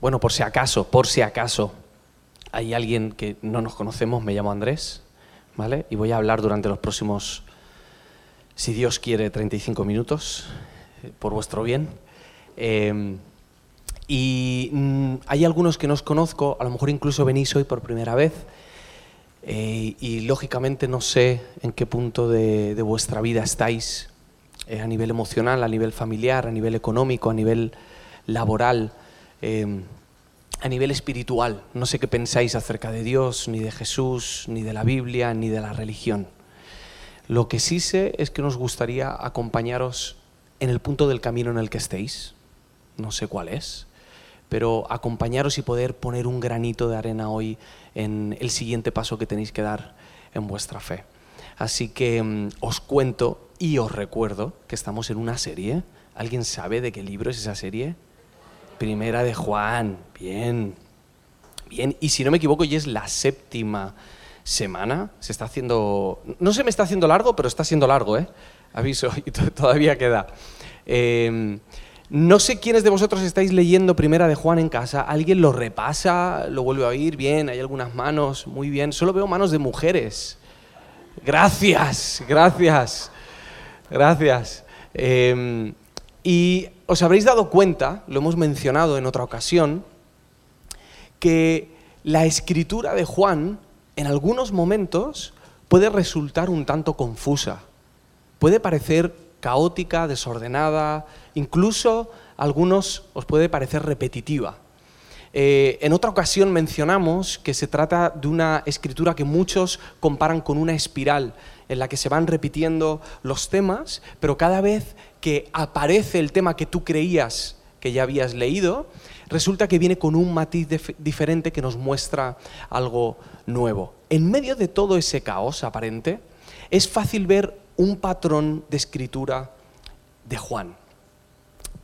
Bueno, por si acaso, por si acaso, hay alguien que no nos conocemos, me llamo Andrés, ¿vale? Y voy a hablar durante los próximos, si Dios quiere, 35 minutos, eh, por vuestro bien. Eh, y mm, hay algunos que no os conozco, a lo mejor incluso venís hoy por primera vez, eh, y lógicamente no sé en qué punto de, de vuestra vida estáis, a nivel emocional, a nivel familiar, a nivel económico, a nivel laboral eh, a nivel espiritual. No sé qué pensáis acerca de Dios, ni de Jesús, ni de la Biblia, ni de la religión. Lo que sí sé es que nos gustaría acompañaros en el punto del camino en el que estéis. No sé cuál es, pero acompañaros y poder poner un granito de arena hoy en el siguiente paso que tenéis que dar en vuestra fe. Así que mm, os cuento y os recuerdo que estamos en una serie. ¿Alguien sabe de qué libro es esa serie? Primera de Juan, bien. Bien, y si no me equivoco, ya es la séptima semana. Se está haciendo. No se me está haciendo largo, pero está siendo largo, ¿eh? Aviso, y todavía queda. Em, no sé quiénes de vosotros estáis leyendo Primera de Juan en casa. ¿Alguien lo repasa? ¿Lo vuelve a oír? Bien, hay algunas manos. Muy bien. Solo veo manos de mujeres. Gracias, gracias, gracias. Eh, y os habréis dado cuenta, lo hemos mencionado en otra ocasión, que la escritura de Juan en algunos momentos puede resultar un tanto confusa, puede parecer caótica, desordenada, incluso algunos os puede parecer repetitiva. Eh, en otra ocasión mencionamos que se trata de una escritura que muchos comparan con una espiral en la que se van repitiendo los temas, pero cada vez que aparece el tema que tú creías que ya habías leído, resulta que viene con un matiz diferente que nos muestra algo nuevo. En medio de todo ese caos aparente, es fácil ver un patrón de escritura de Juan.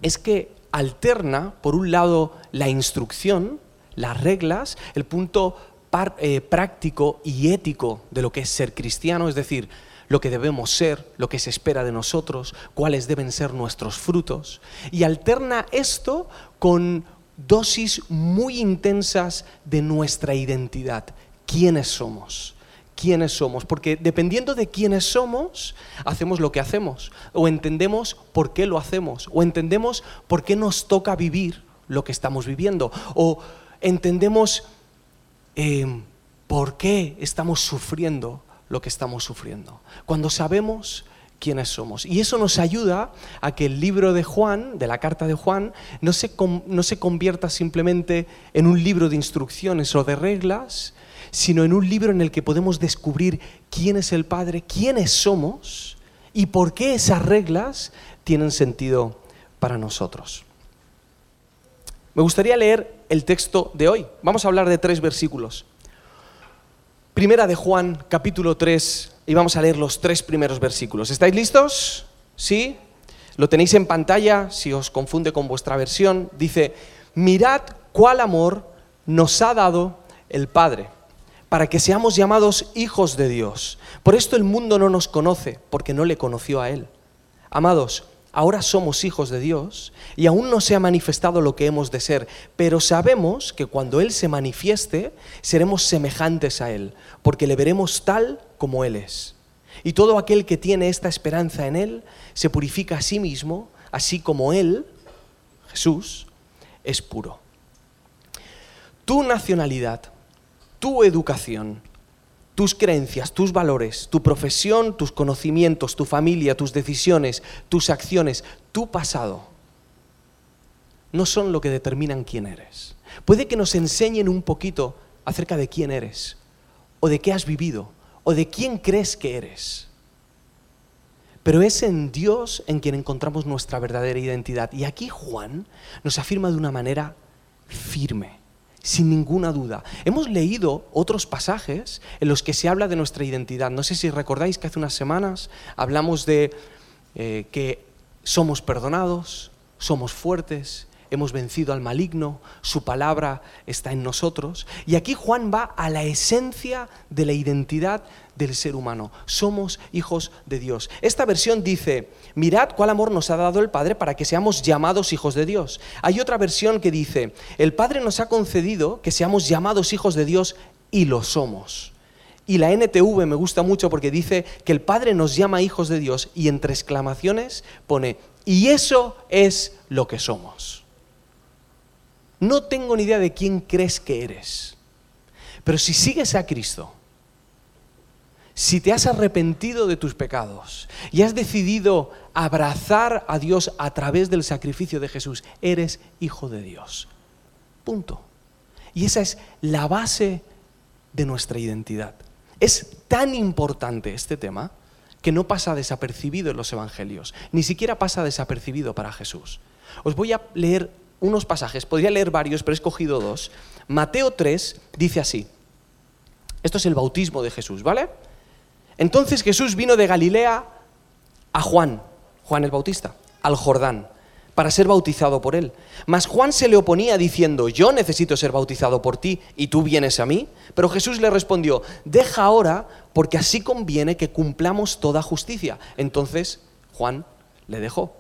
Es que alterna, por un lado, la instrucción, las reglas, el punto eh, práctico y ético de lo que es ser cristiano, es decir, lo que debemos ser, lo que se espera de nosotros, cuáles deben ser nuestros frutos, y alterna esto con dosis muy intensas de nuestra identidad, quiénes somos quiénes somos, porque dependiendo de quiénes somos, hacemos lo que hacemos, o entendemos por qué lo hacemos, o entendemos por qué nos toca vivir lo que estamos viviendo, o entendemos eh, por qué estamos sufriendo lo que estamos sufriendo. Cuando sabemos quiénes somos. Y eso nos ayuda a que el libro de Juan, de la carta de Juan, no se, no se convierta simplemente en un libro de instrucciones o de reglas, sino en un libro en el que podemos descubrir quién es el Padre, quiénes somos y por qué esas reglas tienen sentido para nosotros. Me gustaría leer el texto de hoy. Vamos a hablar de tres versículos. Primera de Juan, capítulo 3, y vamos a leer los tres primeros versículos. ¿Estáis listos? ¿Sí? Lo tenéis en pantalla, si os confunde con vuestra versión. Dice, mirad cuál amor nos ha dado el Padre, para que seamos llamados hijos de Dios. Por esto el mundo no nos conoce, porque no le conoció a Él. Amados, ahora somos hijos de Dios y aún no se ha manifestado lo que hemos de ser, pero sabemos que cuando Él se manifieste, seremos semejantes a Él, porque le veremos tal como Él es. Y todo aquel que tiene esta esperanza en Él se purifica a sí mismo, así como Él, Jesús, es puro. Tu nacionalidad, tu educación, tus creencias, tus valores, tu profesión, tus conocimientos, tu familia, tus decisiones, tus acciones, tu pasado, no son lo que determinan quién eres. Puede que nos enseñen un poquito acerca de quién eres, o de qué has vivido, o de quién crees que eres. Pero es en Dios en quien encontramos nuestra verdadera identidad. Y aquí Juan nos afirma de una manera firme sin ninguna duda. Hemos leído otros pasajes en los que se habla de nuestra identidad. No sé si recordáis que hace unas semanas hablamos de eh, que somos perdonados, somos fuertes, hemos vencido al maligno, su palabra está en nosotros. Y aquí Juan va a la esencia de la identidad del ser humano. Somos hijos de Dios. Esta versión dice, mirad cuál amor nos ha dado el Padre para que seamos llamados hijos de Dios. Hay otra versión que dice, el Padre nos ha concedido que seamos llamados hijos de Dios y lo somos. Y la NTV me gusta mucho porque dice que el Padre nos llama hijos de Dios y entre exclamaciones pone, y eso es lo que somos. No tengo ni idea de quién crees que eres, pero si sigues a Cristo, si te has arrepentido de tus pecados y has decidido abrazar a Dios a través del sacrificio de Jesús, eres hijo de Dios. Punto. Y esa es la base de nuestra identidad. Es tan importante este tema que no pasa desapercibido en los evangelios, ni siquiera pasa desapercibido para Jesús. Os voy a leer unos pasajes, podría leer varios, pero he escogido dos. Mateo 3 dice así, esto es el bautismo de Jesús, ¿vale? Entonces Jesús vino de Galilea a Juan, Juan el Bautista, al Jordán para ser bautizado por él. Mas Juan se le oponía diciendo, yo necesito ser bautizado por ti y tú vienes a mí. Pero Jesús le respondió, deja ahora porque así conviene que cumplamos toda justicia. Entonces Juan le dejó.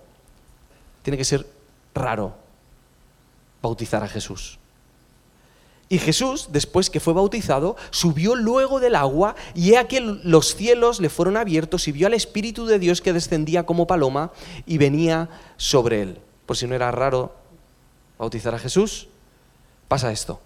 Tiene que ser raro bautizar a Jesús. Y Jesús, después que fue bautizado, subió luego del agua y he aquí los cielos le fueron abiertos y vio al Espíritu de Dios que descendía como paloma y venía sobre él por si no era raro bautizar a Jesús, pasa esto.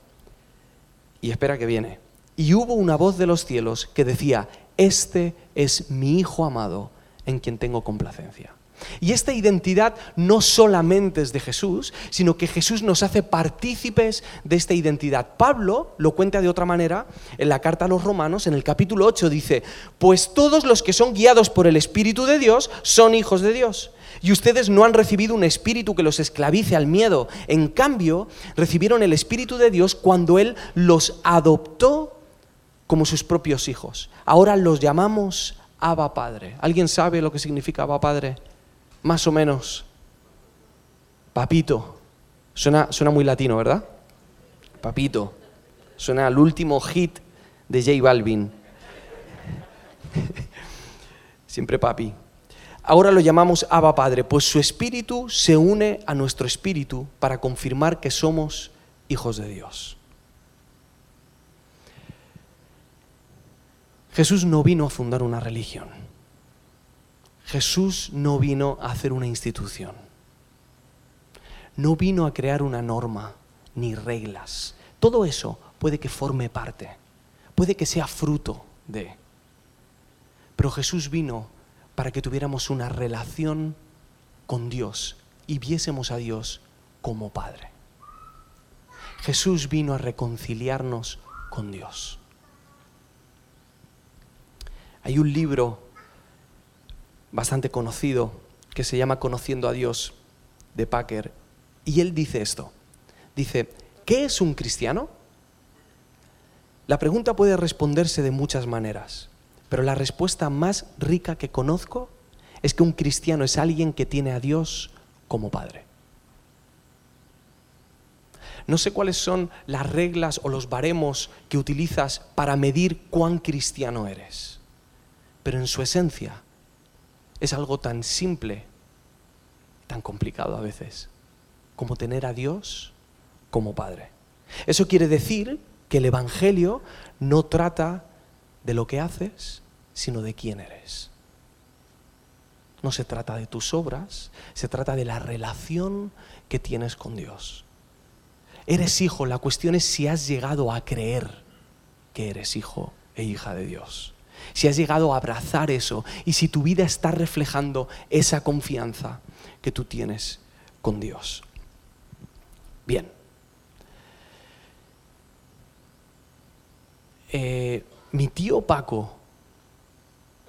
Y espera que viene. Y hubo una voz de los cielos que decía, este es mi Hijo amado en quien tengo complacencia. Y esta identidad no solamente es de Jesús, sino que Jesús nos hace partícipes de esta identidad. Pablo lo cuenta de otra manera en la carta a los romanos, en el capítulo 8 dice, pues todos los que son guiados por el Espíritu de Dios son hijos de Dios. Y ustedes no han recibido un espíritu que los esclavice al miedo. En cambio, recibieron el Espíritu de Dios cuando Él los adoptó como sus propios hijos. Ahora los llamamos Abba Padre. ¿Alguien sabe lo que significa Abba Padre? Más o menos. Papito. Suena, suena muy latino, ¿verdad? Papito. Suena al último hit de J Balvin. Siempre papi. Ahora lo llamamos Abba Padre, pues su espíritu se une a nuestro espíritu para confirmar que somos hijos de Dios. Jesús no vino a fundar una religión. Jesús no vino a hacer una institución. No vino a crear una norma ni reglas. Todo eso puede que forme parte, puede que sea fruto de. Pero Jesús vino para que tuviéramos una relación con Dios y viésemos a Dios como Padre. Jesús vino a reconciliarnos con Dios. Hay un libro bastante conocido que se llama Conociendo a Dios de Packer y él dice esto. Dice, ¿qué es un cristiano? La pregunta puede responderse de muchas maneras. Pero la respuesta más rica que conozco es que un cristiano es alguien que tiene a Dios como Padre. No sé cuáles son las reglas o los baremos que utilizas para medir cuán cristiano eres, pero en su esencia es algo tan simple, tan complicado a veces, como tener a Dios como Padre. Eso quiere decir que el Evangelio no trata de lo que haces, sino de quién eres. No se trata de tus obras, se trata de la relación que tienes con Dios. Eres hijo, la cuestión es si has llegado a creer que eres hijo e hija de Dios. Si has llegado a abrazar eso y si tu vida está reflejando esa confianza que tú tienes con Dios. Bien. Eh, mi tío Paco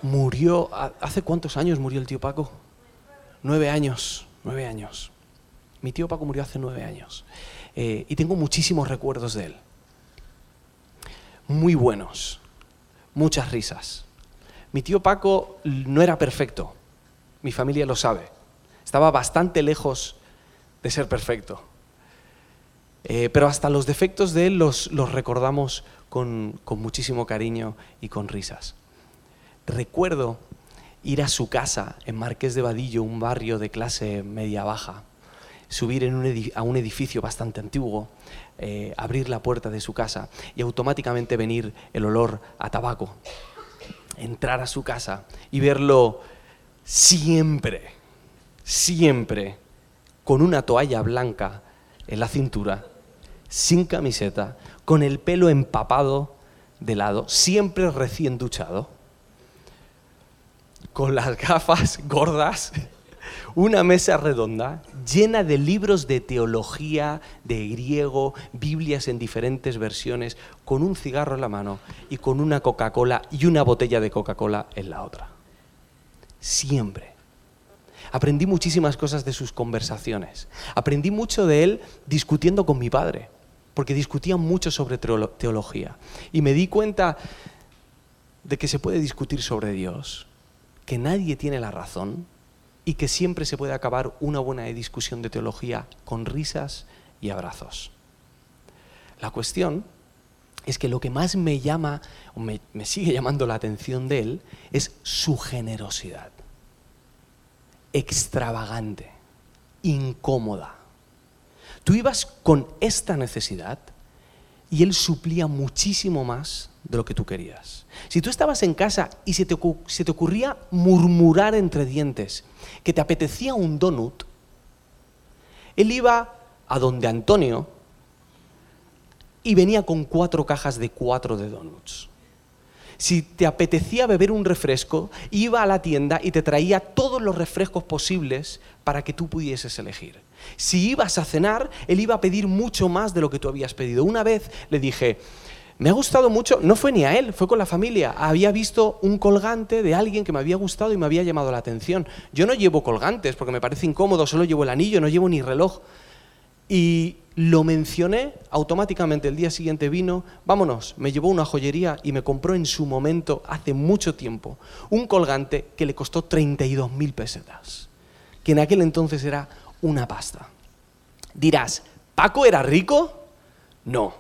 murió, ¿hace cuántos años murió el tío Paco? Nueve años, nueve años. Mi tío Paco murió hace nueve años. Eh, y tengo muchísimos recuerdos de él. Muy buenos, muchas risas. Mi tío Paco no era perfecto, mi familia lo sabe. Estaba bastante lejos de ser perfecto. Eh, pero hasta los defectos de él los, los recordamos con, con muchísimo cariño y con risas. Recuerdo ir a su casa en Marqués de Vadillo, un barrio de clase media-baja, subir a un edificio bastante antiguo, eh, abrir la puerta de su casa y automáticamente venir el olor a tabaco. Entrar a su casa y verlo siempre, siempre con una toalla blanca en la cintura, sin camiseta, con el pelo empapado de lado, siempre recién duchado con las gafas gordas, una mesa redonda llena de libros de teología, de griego, Biblias en diferentes versiones, con un cigarro en la mano y con una Coca-Cola y una botella de Coca-Cola en la otra. Siempre. Aprendí muchísimas cosas de sus conversaciones. Aprendí mucho de él discutiendo con mi padre, porque discutía mucho sobre teología. Y me di cuenta de que se puede discutir sobre Dios, que nadie tiene la razón y que siempre se puede acabar una buena discusión de teología con risas y abrazos. La cuestión es que lo que más me llama, o me, me sigue llamando la atención de él, es su generosidad. Extravagante, incómoda. Tú ibas con esta necesidad y él suplía muchísimo más de lo que tú querías. Si tú estabas en casa y se te, ocurría murmurar entre dientes que te apetecía un donut, él iba a donde Antonio y venía con cuatro cajas de cuatro de donuts. Si te apetecía beber un refresco, iba a la tienda y te traía todos los refrescos posibles para que tú pudieses elegir. Si ibas a cenar, él iba a pedir mucho más de lo que tú habías pedido. Una vez le dije, me ha gustado mucho, no fue ni a él, fue con la familia. Había visto un colgante de alguien que me había gustado y me había llamado la atención. Yo no llevo colgantes porque me parece incómodo, solo llevo el anillo, no llevo ni reloj. Y lo mencioné, automáticamente el día siguiente vino, vámonos, me llevó una joyería y me compró en su momento, hace mucho tiempo, un colgante que le costó 32 mil pesetas, que en aquel entonces era una pasta. Dirás, ¿Paco era rico? No,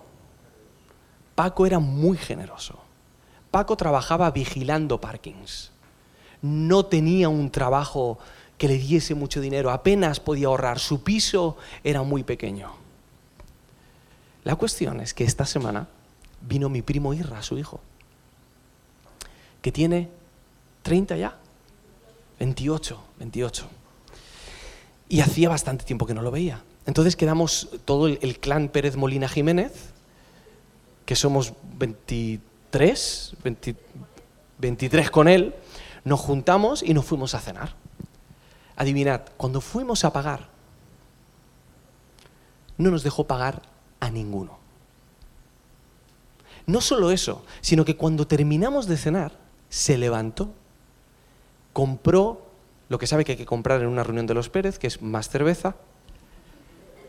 Paco era muy generoso. Paco trabajaba vigilando parkings. No tenía un trabajo que le diese mucho dinero, apenas podía ahorrar. Su piso era muy pequeño. La cuestión es que esta semana vino mi primo Irra, su hijo, que tiene 30 ya, 28, 28. Y hacía bastante tiempo que no lo veía. Entonces quedamos todo el, clan Pérez Molina Jiménez, que somos 23, 23 con él, nos juntamos y nos fuimos a cenar. Adivinad, cuando fuimos a pagar, no nos dejó pagar a ninguno. No solo eso, sino que cuando terminamos de cenar, se levantó, compró lo que sabe que hay que comprar en una reunión de los Pérez, que es más cerveza,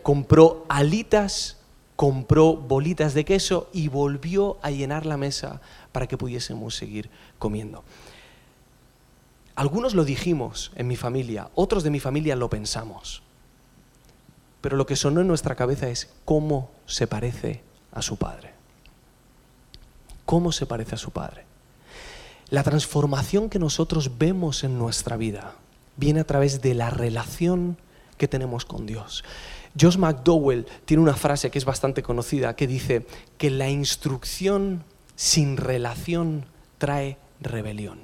compró alitas compró bolitas de queso y volvió a llenar la mesa para que pudiésemos seguir comiendo. Algunos lo dijimos en mi familia, otros de mi familia lo pensamos. Pero lo que sonó en nuestra cabeza es cómo se parece a su padre. ¿Cómo se parece a su padre? La transformación que nosotros vemos en nuestra vida viene a través de la relación que tenemos con Dios. Josh McDowell tiene una frase que es bastante conocida que dice que la instrucción sin relación trae rebelión.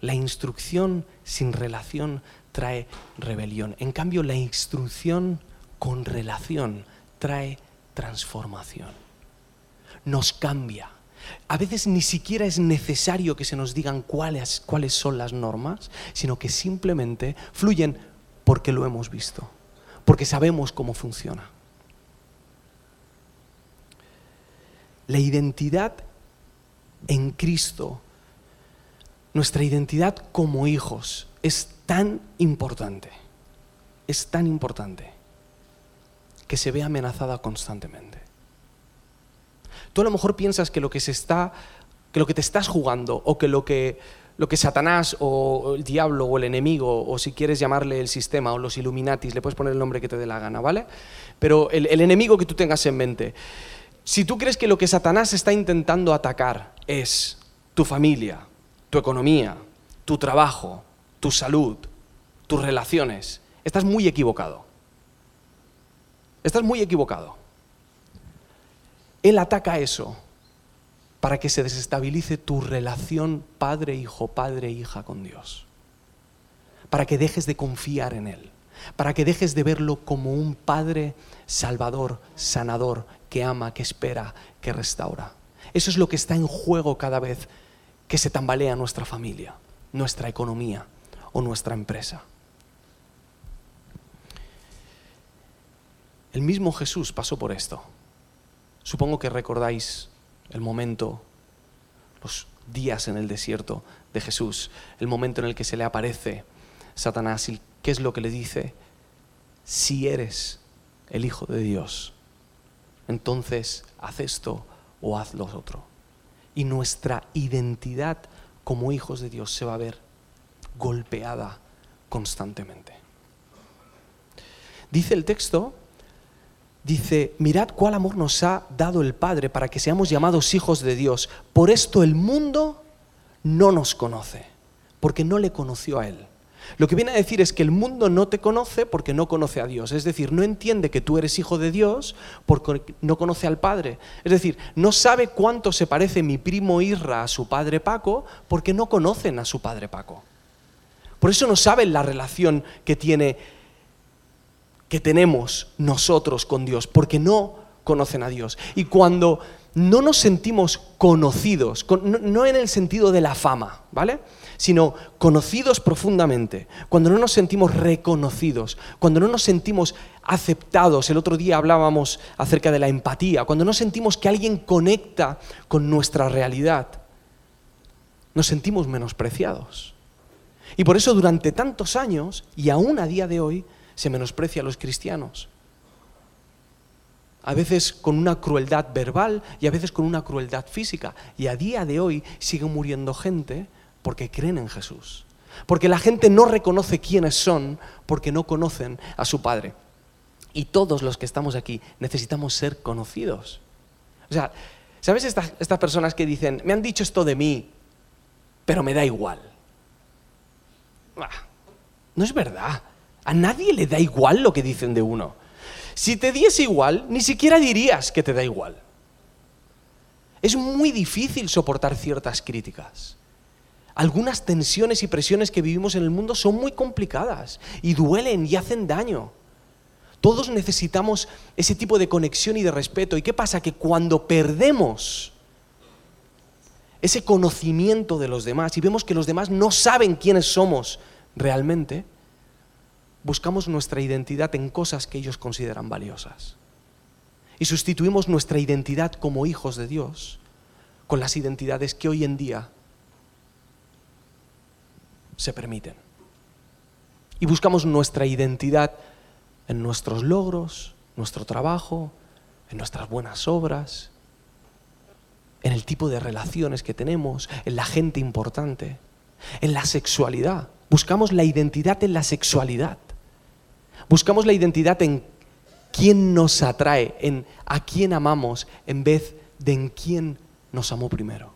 La instrucción sin relación trae rebelión. En cambio, la instrucción con relación trae transformación. Nos cambia. A veces ni siquiera es necesario que se nos digan cuáles, cuáles son las normas, sino que simplemente fluyen porque lo hemos visto porque sabemos cómo funciona. La identidad en Cristo, nuestra identidad como hijos, es tan importante, es tan importante que se ve amenazada constantemente. Tú a lo mejor piensas que lo que se está, que lo que te estás jugando o que lo que lo que Satanás o el diablo o el enemigo, o si quieres llamarle el sistema o los Illuminatis, le puedes poner el nombre que te dé la gana, ¿vale? Pero el, el enemigo que tú tengas en mente, si tú crees que lo que Satanás está intentando atacar es tu familia, tu economía, tu trabajo, tu salud, tus relaciones, estás muy equivocado. Estás muy equivocado. Él ataca eso para que se desestabilice tu relación padre-hijo, padre-hija con Dios. Para que dejes de confiar en Él. Para que dejes de verlo como un Padre salvador, sanador, que ama, que espera, que restaura. Eso es lo que está en juego cada vez que se tambalea nuestra familia, nuestra economía o nuestra empresa. El mismo Jesús pasó por esto. Supongo que recordáis el momento, los días en el desierto de Jesús, el momento en el que se le aparece Satanás y qué es lo que le dice, si eres el Hijo de Dios, entonces haz esto o haz lo otro. Y nuestra identidad como hijos de Dios se va a ver golpeada constantemente. Dice el texto dice, mirad cuál amor nos ha dado el Padre para que seamos llamados hijos de Dios. Por esto el mundo no nos conoce, porque no le conoció a Él. Lo que viene a decir es que el mundo no te conoce porque no conoce a Dios. Es decir, no entiende que tú eres hijo de Dios porque no conoce al Padre. Es decir, no sabe cuánto se parece mi primo Irra a su padre Paco porque no conocen a su padre Paco. Por eso no saben la relación que tiene que tenemos nosotros con Dios, porque no conocen a Dios. Y cuando no nos sentimos conocidos, no en el sentido de la fama, ¿vale? Sino conocidos profundamente, cuando no nos sentimos reconocidos, cuando no nos sentimos aceptados, el otro día hablábamos acerca de la empatía, cuando no sentimos que alguien conecta con nuestra realidad, nos sentimos menospreciados. Y por eso durante tantos años, y aún a día de hoy, se menosprecia a los cristianos. A veces con una crueldad verbal y a veces con una crueldad física. Y a día de hoy sigue muriendo gente porque creen en Jesús. Porque la gente no reconoce quiénes son porque no conocen a su Padre. Y todos los que estamos aquí necesitamos ser conocidos. O sea, ¿sabes estas, estas personas que dicen, me han dicho esto de mí, pero me da igual? no es verdad. A nadie le da igual lo que dicen de uno. Si te diese igual, ni siquiera dirías que te da igual. Es muy difícil soportar ciertas críticas. Algunas tensiones y presiones que vivimos en el mundo son muy complicadas y duelen y hacen daño. Todos necesitamos ese tipo de conexión y de respeto. ¿Y qué pasa? Que cuando perdemos ese conocimiento de los demás y vemos que los demás no saben quiénes somos realmente, buscamos nuestra identidad en cosas que ellos consideran valiosas. Y sustituimos nuestra identidad como hijos de Dios con las identidades que hoy en día se permiten. Y buscamos nuestra identidad en nuestros logros, nuestro trabajo, en nuestras buenas obras, en el tipo de relaciones que tenemos, en la gente importante, en la sexualidad. Buscamos la identidad en la sexualidad. Buscamos la identidad en quién nos atrae, en a quién amamos, en vez de en quién nos amó primero.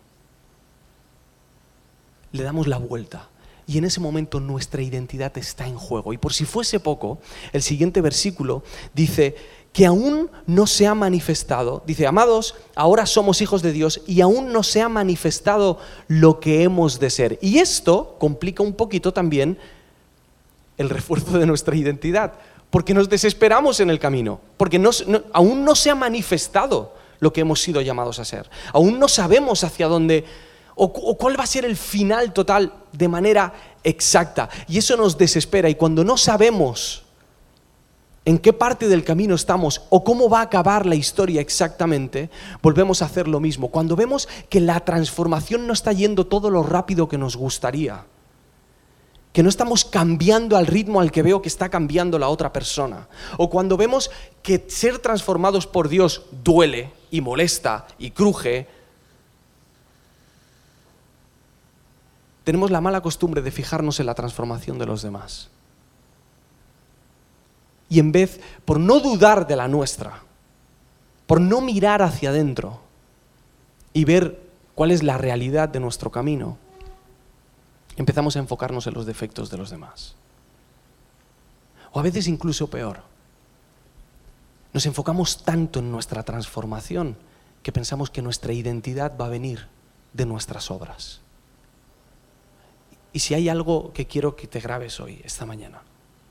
Le damos la vuelta y en ese momento nuestra identidad está en juego. Y por si fuese poco, el siguiente versículo dice que aún no se ha manifestado, dice, amados, ahora somos hijos de Dios y aún no se ha manifestado lo que hemos de ser. Y esto complica un poquito también el refuerzo de nuestra identidad, porque nos desesperamos en el camino, porque aún no se ha manifestado lo que hemos sido llamados a ser, aún no sabemos hacia dónde o, o cuál va a ser el final total de manera exacta, y eso nos desespera, y cuando no sabemos en qué parte del camino estamos o cómo va a acabar la historia exactamente, volvemos a hacer lo mismo. Cuando vemos que la transformación no está yendo todo lo rápido que nos gustaría, que no estamos cambiando al ritmo al que veo que está cambiando la otra persona. O cuando vemos que ser transformados por Dios duele y molesta y cruje, tenemos la mala costumbre de fijarnos en la transformación de los demás. Y en vez, por no dudar de la nuestra, por no mirar hacia adentro y ver cuál es la realidad de nuestro camino, empezamos a enfocarnos en los defectos de los demás. O a veces incluso peor. Nos enfocamos tanto en nuestra transformación que pensamos que nuestra identidad va a venir de nuestras obras. Y si hay algo que quiero que te grabes hoy, esta mañana,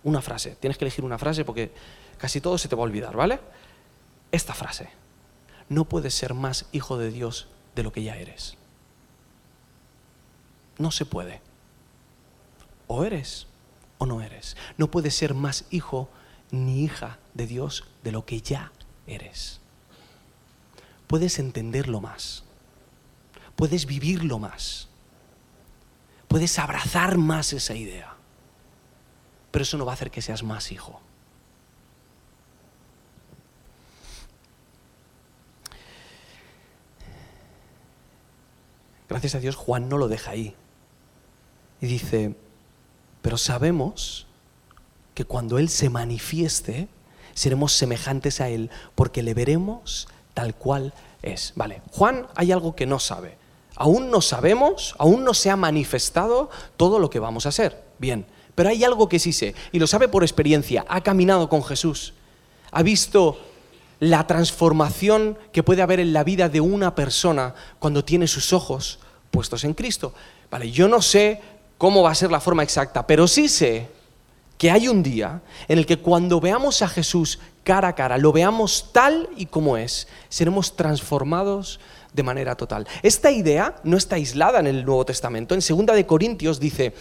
una frase, tienes que elegir una frase porque casi todo se te va a olvidar, ¿vale? Esta frase, no puedes ser más hijo de Dios de lo que ya eres. No se puede. O eres o no eres. No puedes ser más hijo ni hija de Dios de lo que ya eres. Puedes entenderlo más. Puedes vivirlo más. Puedes abrazar más esa idea. Pero eso no va a hacer que seas más hijo. Gracias a Dios Juan no lo deja ahí. Y dice, pero sabemos que cuando Él se manifieste, seremos semejantes a Él, porque le veremos tal cual es. Vale, Juan hay algo que no sabe. Aún no sabemos, aún no se ha manifestado todo lo que vamos a hacer. Bien, pero hay algo que sí sé, y lo sabe por experiencia. Ha caminado con Jesús, ha visto la transformación que puede haber en la vida de una persona cuando tiene sus ojos puestos en Cristo. Vale, yo no sé cómo va a ser la forma exacta, pero sí sé que hay un día en el que cuando veamos a Jesús cara a cara, lo veamos tal y como es, seremos transformados de manera total. Esta idea no está aislada en el Nuevo Testamento. En 2 de Corintios dice,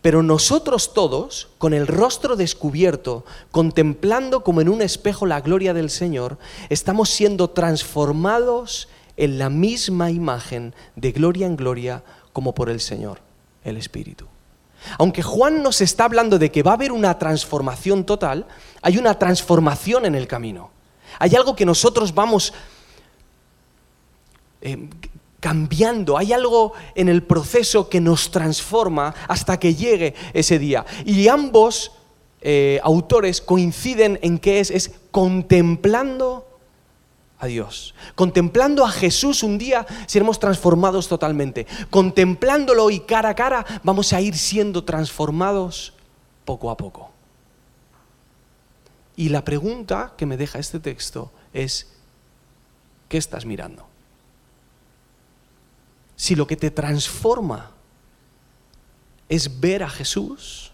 pero nosotros todos, con el rostro descubierto, contemplando como en un espejo la gloria del Señor, estamos siendo transformados en la misma imagen de gloria en gloria como por el Señor, el Espíritu. Aunque Juan nos está hablando de que va a haber una transformación total, hay una transformación en el camino. Hay algo que nosotros vamos eh, cambiando, hay algo en el proceso que nos transforma hasta que llegue ese día. Y ambos eh, autores coinciden en que es, es contemplando a Dios. Contemplando a Jesús un día seremos transformados totalmente. Contemplándolo y cara a cara vamos a ir siendo transformados poco a poco. Y la pregunta que me deja este texto es, ¿qué estás mirando? Si lo que te transforma es ver a Jesús,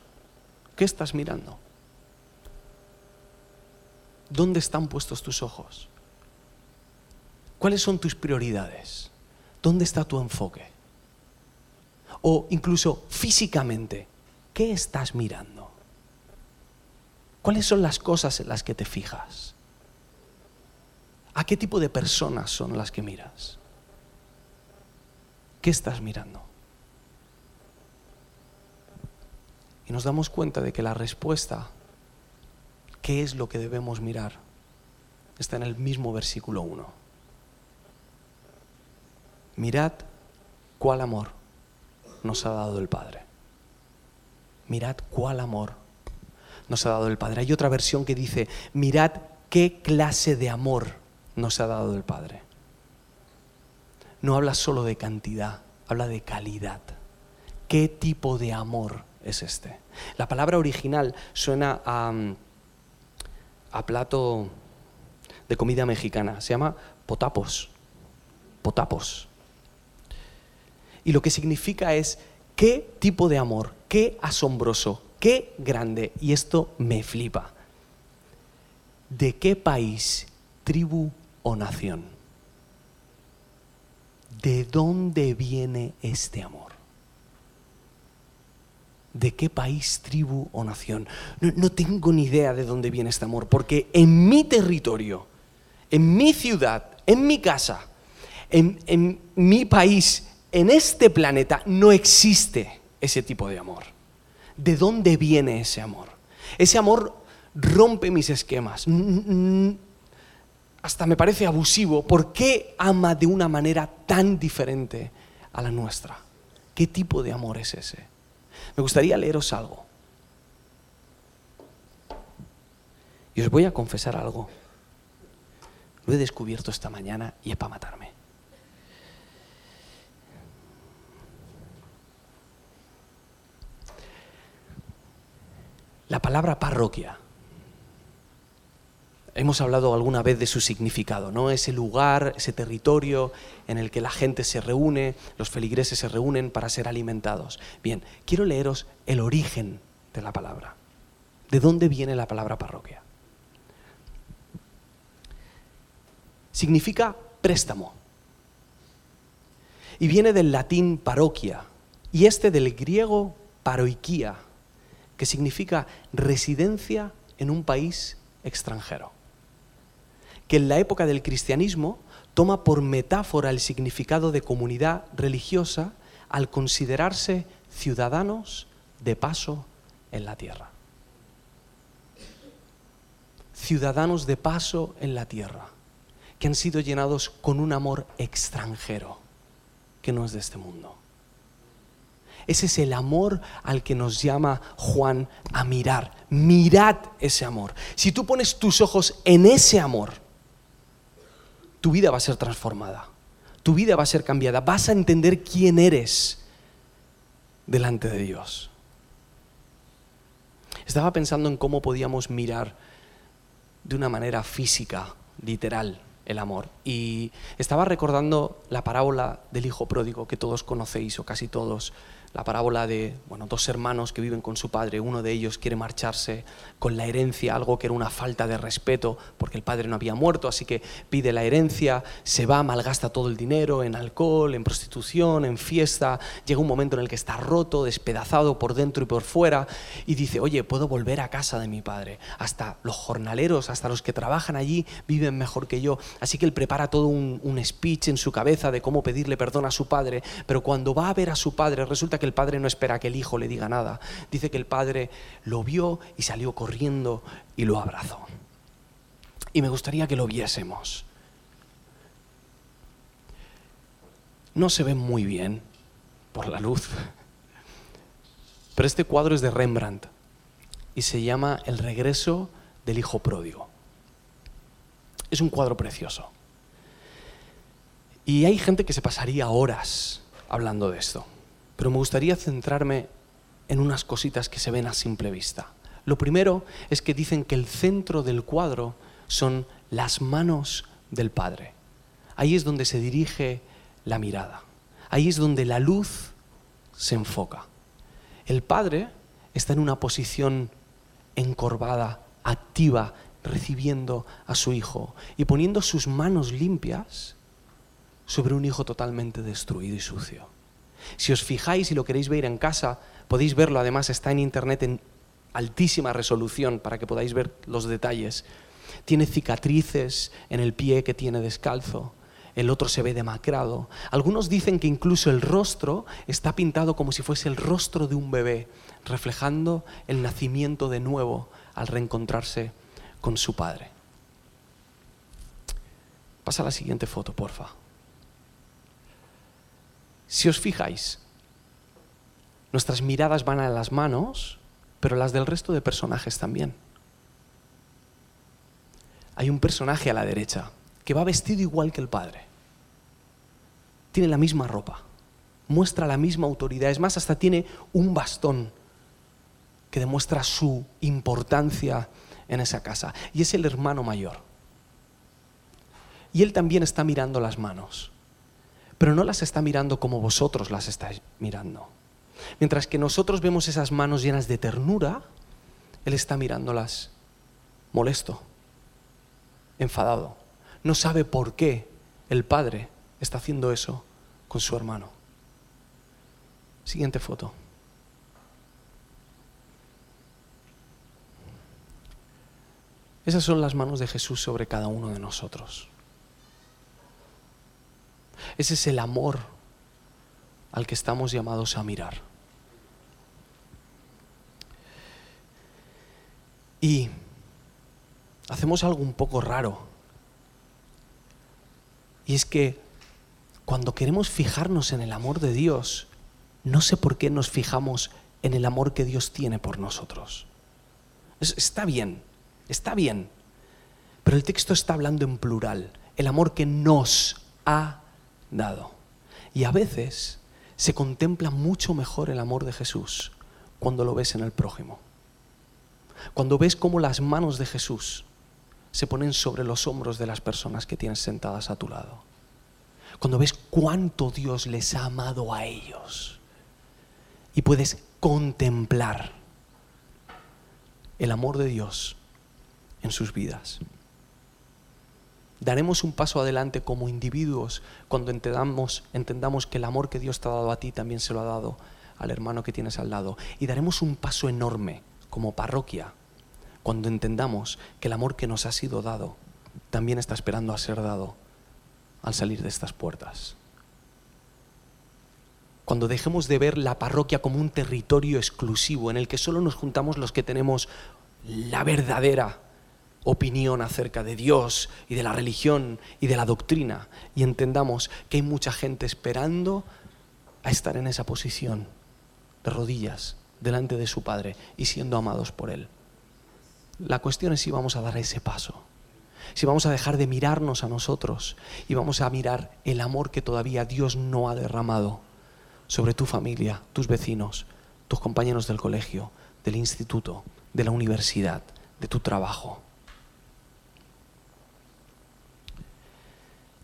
¿qué estás mirando? ¿Dónde están puestos tus ojos? ¿Cuáles son tus prioridades? ¿Dónde está tu enfoque? O incluso físicamente, ¿qué estás mirando? ¿Cuáles son las cosas en las que te fijas? ¿A qué tipo de personas son las que miras? ¿Qué estás mirando? Y nos damos cuenta de que la respuesta, ¿qué es lo que debemos mirar? Está en el mismo versículo 1 mirad cuál amor nos ha dado el Padre. Mirad cuál amor nos ha dado el Padre. Hay otra versión que dice, mirad qué clase de amor nos ha dado el Padre. No habla solo de cantidad, habla de calidad. ¿Qué tipo de amor es este? La palabra original suena a, a plato de comida mexicana, se llama potapos. Potapos. Y lo que significa es qué tipo de amor, qué asombroso, qué grande. Y esto me flipa. ¿De qué país, tribu o nación? ¿De dónde viene este amor? ¿De qué país, tribu o nación? No, tengo ni idea de dónde viene este amor, porque en mi territorio, en mi ciudad, en mi casa, en, en mi país, en este planeta no existe ese tipo de amor. ¿De dónde viene ese amor? Ese amor rompe mis esquemas. Hasta me parece abusivo. ¿Por qué ama de una manera tan diferente a la nuestra? ¿Qué tipo de amor es ese? Me gustaría leeros algo. Y os voy a confesar algo. Lo he descubierto esta mañana y es para matarme. La palabra parroquia. Hemos hablado alguna vez de su significado, ¿no? Ese lugar, ese territorio en el que la gente se reúne, los feligreses se reúnen para ser alimentados. Bien, quiero leeros el origen de la palabra. ¿De dónde viene la palabra parroquia? Significa préstamo. Y viene del latín paroquia y este del griego paroikia, que significa residencia en un país extranjero. Que en la época del cristianismo toma por metáfora el significado de comunidad religiosa al considerarse ciudadanos de paso en la tierra. Ciudadanos de paso en la tierra, que han sido llenados con un amor extranjero, que no es de este mundo. Ese es el amor al que nos llama Juan a mirar. Mirad ese amor. Si tú pones tus ojos en ese amor, tu vida va a ser transformada. Tu vida va a ser cambiada. Vas a entender quién eres delante de Dios. Estaba pensando en cómo podíamos mirar de una manera física, literal, el amor. Y estaba recordando la parábola del hijo pródigo que todos conocéis o casi todos la parábola de bueno, dos hermanos que viven con su padre. Uno de ellos quiere marcharse con la herencia, algo que era una falta de respeto porque el padre no había muerto, así que pide la herencia, se va, malgasta todo el dinero en alcohol, en prostitución, en fiesta. Llega un momento en el que está roto, despedazado por dentro y por fuera y dice, oye, puedo volver a casa de mi padre. Hasta los jornaleros, hasta los que trabajan allí viven mejor que yo. Así que él prepara todo un, un speech en su cabeza de cómo pedirle perdón a su padre, pero cuando va a ver a su padre resulta el padre no espera que el hijo le diga nada. Dice que el padre lo vio y salió corriendo y lo abrazó. Y me gustaría que lo viésemos. No se ve muy bien por la luz, pero este cuadro es de Rembrandt y se llama El regreso del hijo pródigo. Es un cuadro precioso. Y hay gente que se pasaría horas hablando de esto. Pero me gustaría centrarme en unas cositas que se ven a simple vista. Lo primero es que dicen que el centro del cuadro son las manos del Padre. Ahí es donde se dirige la mirada. Ahí es donde la luz se enfoca. El Padre está en una posición encorvada, activa, recibiendo a su Hijo y poniendo sus manos limpias sobre un Hijo totalmente destruido y sucio. Si os fijáis y lo queréis ver en casa, podéis verlo, además está en internet en altísima resolución para que podáis ver los detalles. Tiene cicatrices en el pie que tiene descalzo, el otro se ve demacrado. Algunos dicen que incluso el rostro está pintado como si fuese el rostro de un bebé, reflejando el nacimiento de nuevo al reencontrarse con su padre. Pasa a la siguiente foto, porfa. Si os fijáis, nuestras miradas van a las manos, pero las del resto de personajes también. Hay un personaje a la derecha que va vestido igual que el padre. Tiene la misma ropa, muestra la misma autoridad, es más, hasta tiene un bastón que demuestra su importancia en esa casa. Y es el hermano mayor. Y él también está mirando las manos pero no las está mirando como vosotros las estáis mirando. Mientras que nosotros vemos esas manos llenas de ternura, Él está mirándolas molesto, enfadado. No sabe por qué el Padre está haciendo eso con su hermano. Siguiente foto. Esas son las manos de Jesús sobre cada uno de nosotros. Ese es el amor al que estamos llamados a mirar. Y hacemos algo un poco raro. Y es que cuando queremos fijarnos en el amor de Dios, no sé por qué nos fijamos en el amor que Dios tiene por nosotros. está bien, está bien, pero el texto está hablando en plural, el amor que nos ha dado. Y a veces se contempla mucho mejor el amor de Jesús cuando lo ves en el prójimo. Cuando ves cómo las manos de Jesús se ponen sobre los hombros de las personas que tienes sentadas a tu lado. Cuando ves cuánto Dios les ha amado a ellos. Y puedes contemplar el amor de Dios en sus vidas. Daremos un paso adelante como individuos cuando entendamos, entendamos que el amor que Dios te ha dado a ti también se lo ha dado al hermano que tienes al lado. Y daremos un paso enorme como parroquia cuando entendamos que el amor que nos ha sido dado también está esperando a ser dado al salir de estas puertas. Cuando dejemos de ver la parroquia como un territorio exclusivo en el que solo nos juntamos los que tenemos la verdadera opinión acerca de Dios y de la religión y de la doctrina y entendamos que hay mucha gente esperando a estar en esa posición de rodillas delante de su Padre y siendo amados por Él. La cuestión es si vamos a dar ese paso, si vamos a dejar de mirarnos a nosotros y vamos a mirar el amor que todavía Dios no ha derramado sobre tu familia, tus vecinos, tus compañeros del colegio, del instituto, de la universidad, de tu trabajo.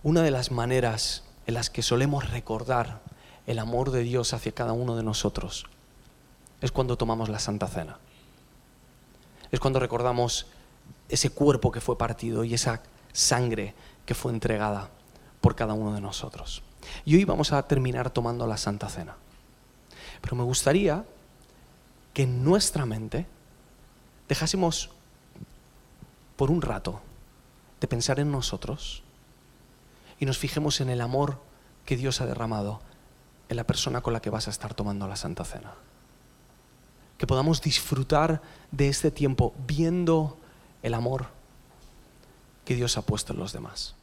Una de las maneras en las que solemos recordar el amor de Dios hacia cada uno de nosotros es cuando tomamos la Santa Cena. Es cuando recordamos ese cuerpo que fue partido y esa sangre que fue entregada por cada uno de nosotros. Y hoy vamos a terminar tomando la Santa Cena. Pero me gustaría que en nuestra mente dejásemos por un rato de pensar en nosotros y nos fijemos en el amor que Dios ha derramado en la persona con la que vas a estar tomando la Santa Cena. Que podamos disfrutar de este tiempo viendo el amor que Dios ha puesto en los demás.